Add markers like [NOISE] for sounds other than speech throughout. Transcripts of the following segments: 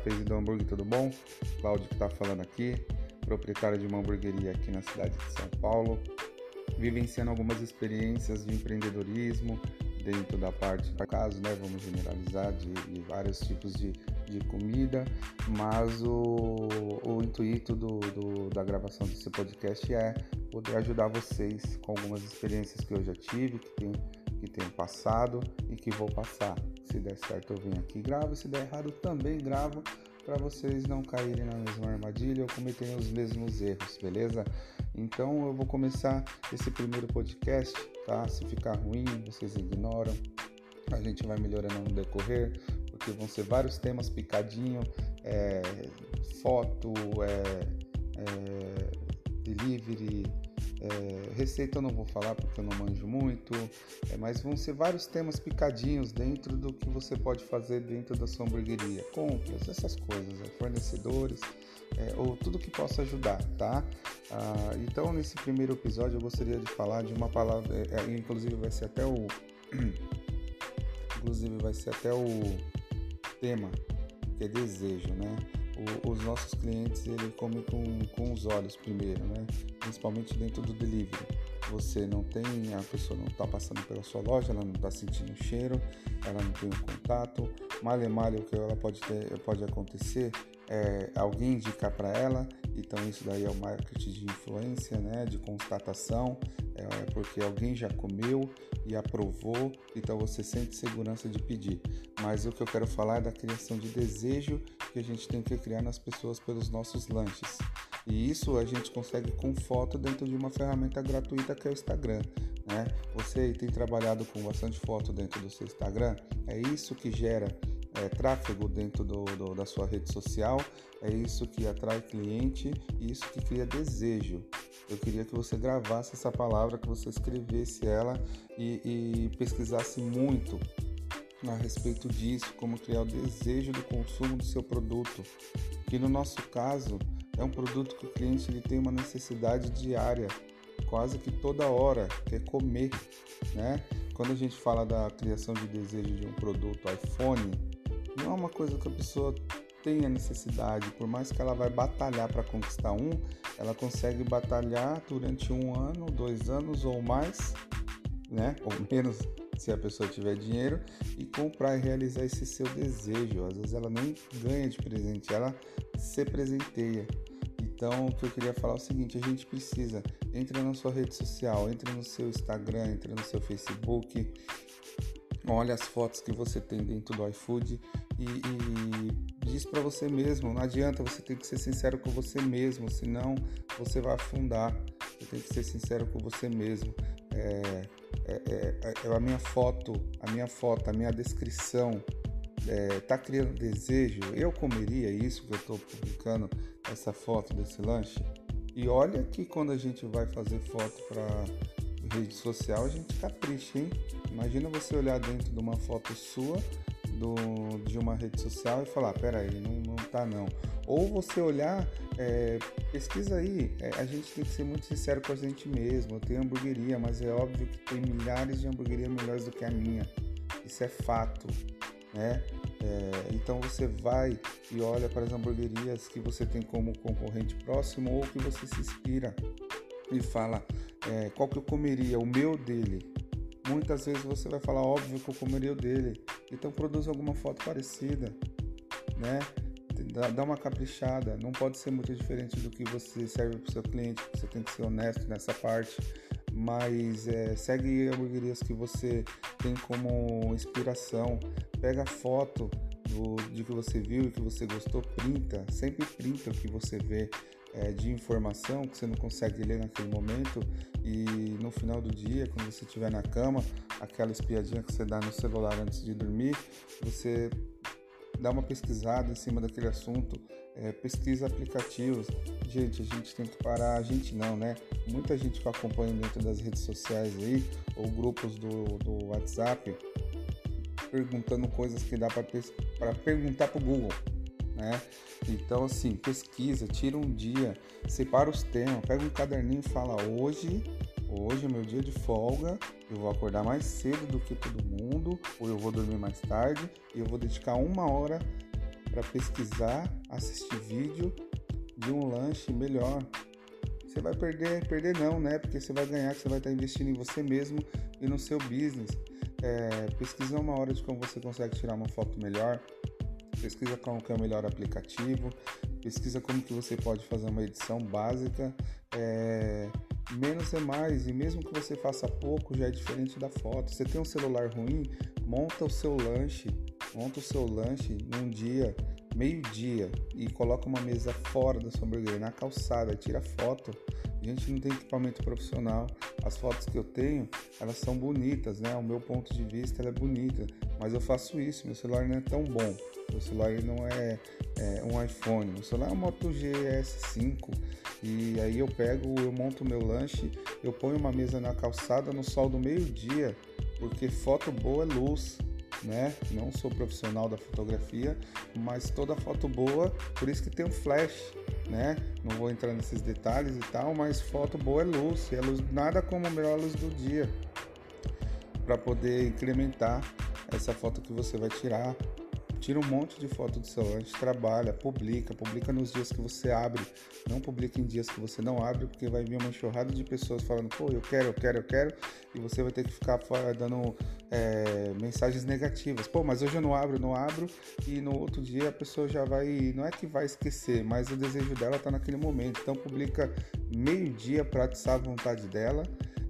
Trapeze do Hambúrguer, tudo bom? Cláudio que está falando aqui, proprietário de uma hamburgueria aqui na cidade de São Paulo, vivenciando algumas experiências de empreendedorismo dentro da parte, no caso, né, vamos generalizar, de, de vários tipos de, de comida, mas o, o intuito do, do, da gravação desse podcast é poder ajudar vocês com algumas experiências que eu já tive, que tenho, que tenho passado e que vou passar. Se der certo, eu venho aqui e gravo. Se der errado, também gravo para vocês não caírem na mesma armadilha ou cometerem os mesmos erros, beleza? Então eu vou começar esse primeiro podcast, tá? Se ficar ruim, vocês ignoram. A gente vai melhorando no decorrer, porque vão ser vários temas picadinho, é, foto, é, é, delivery, é, receita eu não vou falar porque eu não manjo muito, é, mas vão ser vários temas picadinhos dentro do que você pode fazer dentro da sua hamburgueria. Compras, essas coisas, é, fornecedores, é, ou tudo que possa ajudar, tá? Ah, então, nesse primeiro episódio, eu gostaria de falar de uma palavra, é, é, inclusive vai ser até o. [CLEARS THROAT] inclusive vai ser até o tema, que é desejo, né? o, os nossos clientes ele come com, com os olhos primeiro, né? Principalmente dentro do delivery. Você não tem, a pessoa não está passando pela sua loja, ela não está sentindo o cheiro, ela não tem o contato. Malha malha o que ela pode ter, pode acontecer é alguém indicar para ela. Então isso daí é o marketing de influência, né? De constatação, é porque alguém já comeu e aprovou, então você sente segurança de pedir. Mas o que eu quero falar é da criação de desejo que a gente tem que criar nas pessoas pelos nossos lanches. E isso a gente consegue com foto dentro de uma ferramenta gratuita que é o Instagram. Né? Você tem trabalhado com bastante foto dentro do seu Instagram, é isso que gera é, tráfego dentro do, do, da sua rede social, é isso que atrai cliente e isso que cria desejo. Eu queria que você gravasse essa palavra, que você escrevesse ela e, e pesquisasse muito a respeito disso, como criar o desejo do consumo do seu produto, que no nosso caso é um produto que o cliente ele tem uma necessidade diária, quase que toda hora, que é comer, né? Quando a gente fala da criação de desejo de um produto iPhone, não é uma coisa que a pessoa tenha necessidade, por mais que ela vai batalhar para conquistar um, ela consegue batalhar durante um ano, dois anos ou mais, né? [LAUGHS] Ou menos se a pessoa tiver dinheiro, e comprar e realizar esse seu desejo. Às vezes ela nem ganha de presente, ela se presenteia. Então, o que eu queria falar é o seguinte: a gente precisa, entre na sua rede social, entre no seu Instagram, entre no seu Facebook, olha as fotos que você tem dentro do iFood e, e diz para você mesmo. Não adianta, você tem que ser sincero com você mesmo, senão você vai afundar. Você tem que ser sincero com você mesmo. É, é, é, é, a minha foto, a minha foto, a minha descrição é, tá criando desejo. Eu comeria isso que eu estou publicando essa foto desse lanche. E olha que quando a gente vai fazer foto para rede social, a gente capricha, hein? Imagina você olhar dentro de uma foto sua do, de uma rede social e falar, peraí, não, não tá não. Ou você olhar, é, pesquisa aí, é, a gente tem que ser muito sincero com a gente mesmo. Tenho hamburgueria, mas é óbvio que tem milhares de hamburguerias melhores do que a minha. Isso é fato, né? É, então você vai e olha para as hamburguerias que você tem como concorrente próximo ou que você se inspira e fala é, qual que eu comeria, o meu dele. Muitas vezes você vai falar óbvio que eu comeria o dele. Então produz alguma foto parecida, né? dá, uma caprichada, não pode ser muito diferente do que você serve para o seu cliente, você tem que ser honesto nessa parte, mas é, segue hamburguerias que você tem como inspiração, pega foto do, de que você viu e que você gostou, printa, sempre printa o que você vê é, de informação que você não consegue ler naquele momento. E no final do dia, quando você estiver na cama, aquela espiadinha que você dá no celular antes de dormir, você dá uma pesquisada em cima daquele assunto, é, pesquisa aplicativos. Gente, a gente tem que parar, a gente não, né? Muita gente que acompanha dentro das redes sociais aí, ou grupos do, do WhatsApp, perguntando coisas que dá para perguntar para o Google. Né? Então, assim, pesquisa, tira um dia, separa os temas, pega um caderninho e fala: hoje Hoje é meu dia de folga, eu vou acordar mais cedo do que todo mundo, ou eu vou dormir mais tarde, e eu vou dedicar uma hora para pesquisar, assistir vídeo de um lanche melhor. Você vai perder, perder não, né? Porque você vai ganhar, você vai estar investindo em você mesmo e no seu business. É, pesquisa uma hora de como você consegue tirar uma foto melhor, pesquisa qual que é o melhor aplicativo, pesquisa como que você pode fazer uma edição básica. É, menos é mais, e mesmo que você faça pouco, já é diferente da foto. Você tem um celular ruim, monta o seu lanche, monta o seu lanche num dia, meio-dia, e coloca uma mesa fora da hamburgueria, na calçada, tira foto. A gente não tem equipamento profissional. As fotos que eu tenho, elas são bonitas, né? O meu ponto de vista, ela é bonita. Mas eu faço isso, meu celular não é tão bom. Meu celular não é, é um iPhone. Meu celular é um Moto GS5. E aí eu pego, eu monto meu lanche, eu ponho uma mesa na calçada no sol do meio-dia, porque foto boa é luz né? Não sou profissional da fotografia, mas toda foto boa, por isso que tem um flash, né? Não vou entrar nesses detalhes e tal, mas foto boa é luz, a luz nada como a melhor luz do dia para poder incrementar essa foto que você vai tirar, Tira um monte de foto do seu lanche, trabalha, publica, publica nos dias que você abre. Não publica em dias que você não abre, porque vai vir uma enxurrada de pessoas falando, pô, eu quero, eu quero, eu quero, e você vai ter que ficar dando é, mensagens negativas. Pô, mas hoje eu não abro, não abro, e no outro dia a pessoa já vai, não é que vai esquecer, mas o desejo dela está naquele momento. Então publica meio-dia para atiçar a vontade dela.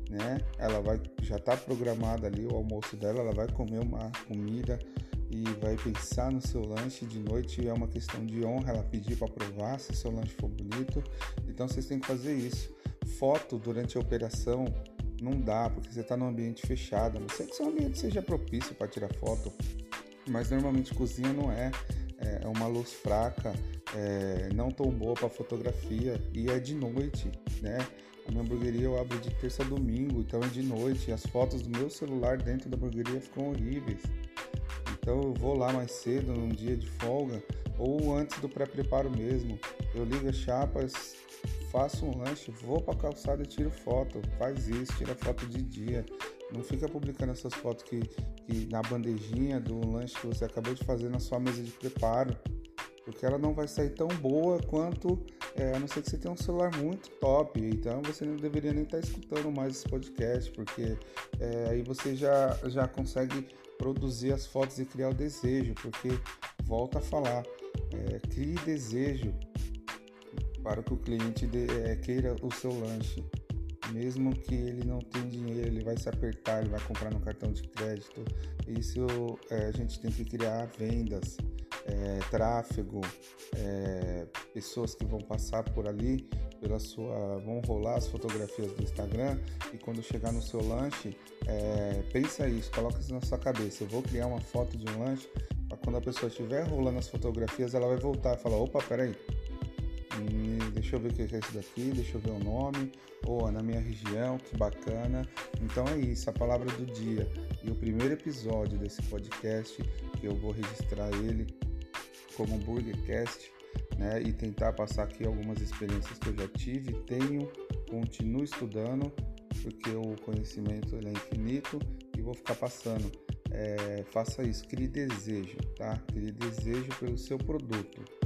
Né? Ela vai já está programada ali o almoço dela, ela vai comer uma comida e vai pensar no seu lanche de noite. É uma questão de honra ela pedir para provar se seu lanche for bonito. Então vocês têm que fazer isso. Foto durante a operação não dá, porque você está num ambiente fechado. Não sei que seu ambiente seja propício para tirar foto, mas normalmente cozinha não é. É uma luz fraca, é, não tão boa para fotografia e é de noite, né? A minha hamburgueria eu abro de terça a domingo, então é de noite. As fotos do meu celular dentro da hamburgueria ficam horríveis. Então eu vou lá mais cedo, num dia de folga, ou antes do pré-preparo mesmo. Eu ligo as chapas, faço um lanche, vou para a calçada e tiro foto. Faz isso, tira foto de dia. Não fica publicando essas fotos que, que na bandejinha do lanche que você acabou de fazer na sua mesa de preparo. Porque ela não vai sair tão boa quanto, é, a não ser que você tenha um celular muito top. Então você não deveria nem estar escutando mais esse podcast, porque é, aí você já, já consegue produzir as fotos e criar o desejo, porque volta a falar, é, crie desejo para que o cliente de, é, queira o seu lanche. Mesmo que ele não tenha dinheiro, ele vai se apertar, ele vai comprar no cartão de crédito. Isso é, a gente tem que criar vendas, é, tráfego, é, pessoas que vão passar por ali pela sua vão rolar as fotografias do Instagram e quando chegar no seu lanche é, pensa isso coloca isso na sua cabeça. Eu vou criar uma foto de um lanche para quando a pessoa estiver rolando as fotografias ela vai voltar e falar opa peraí. Hum, deixa eu ver o que é isso daqui deixa eu ver o nome. Ou oh, na minha região que bacana. Então é isso a palavra do dia. E o primeiro episódio desse podcast que eu vou registrar ele como Burgercast né, e tentar passar aqui algumas experiências que eu já tive, tenho, continuo estudando, porque o conhecimento é infinito e vou ficar passando. É, faça isso, crie desejo, tá? Crie desejo pelo seu produto.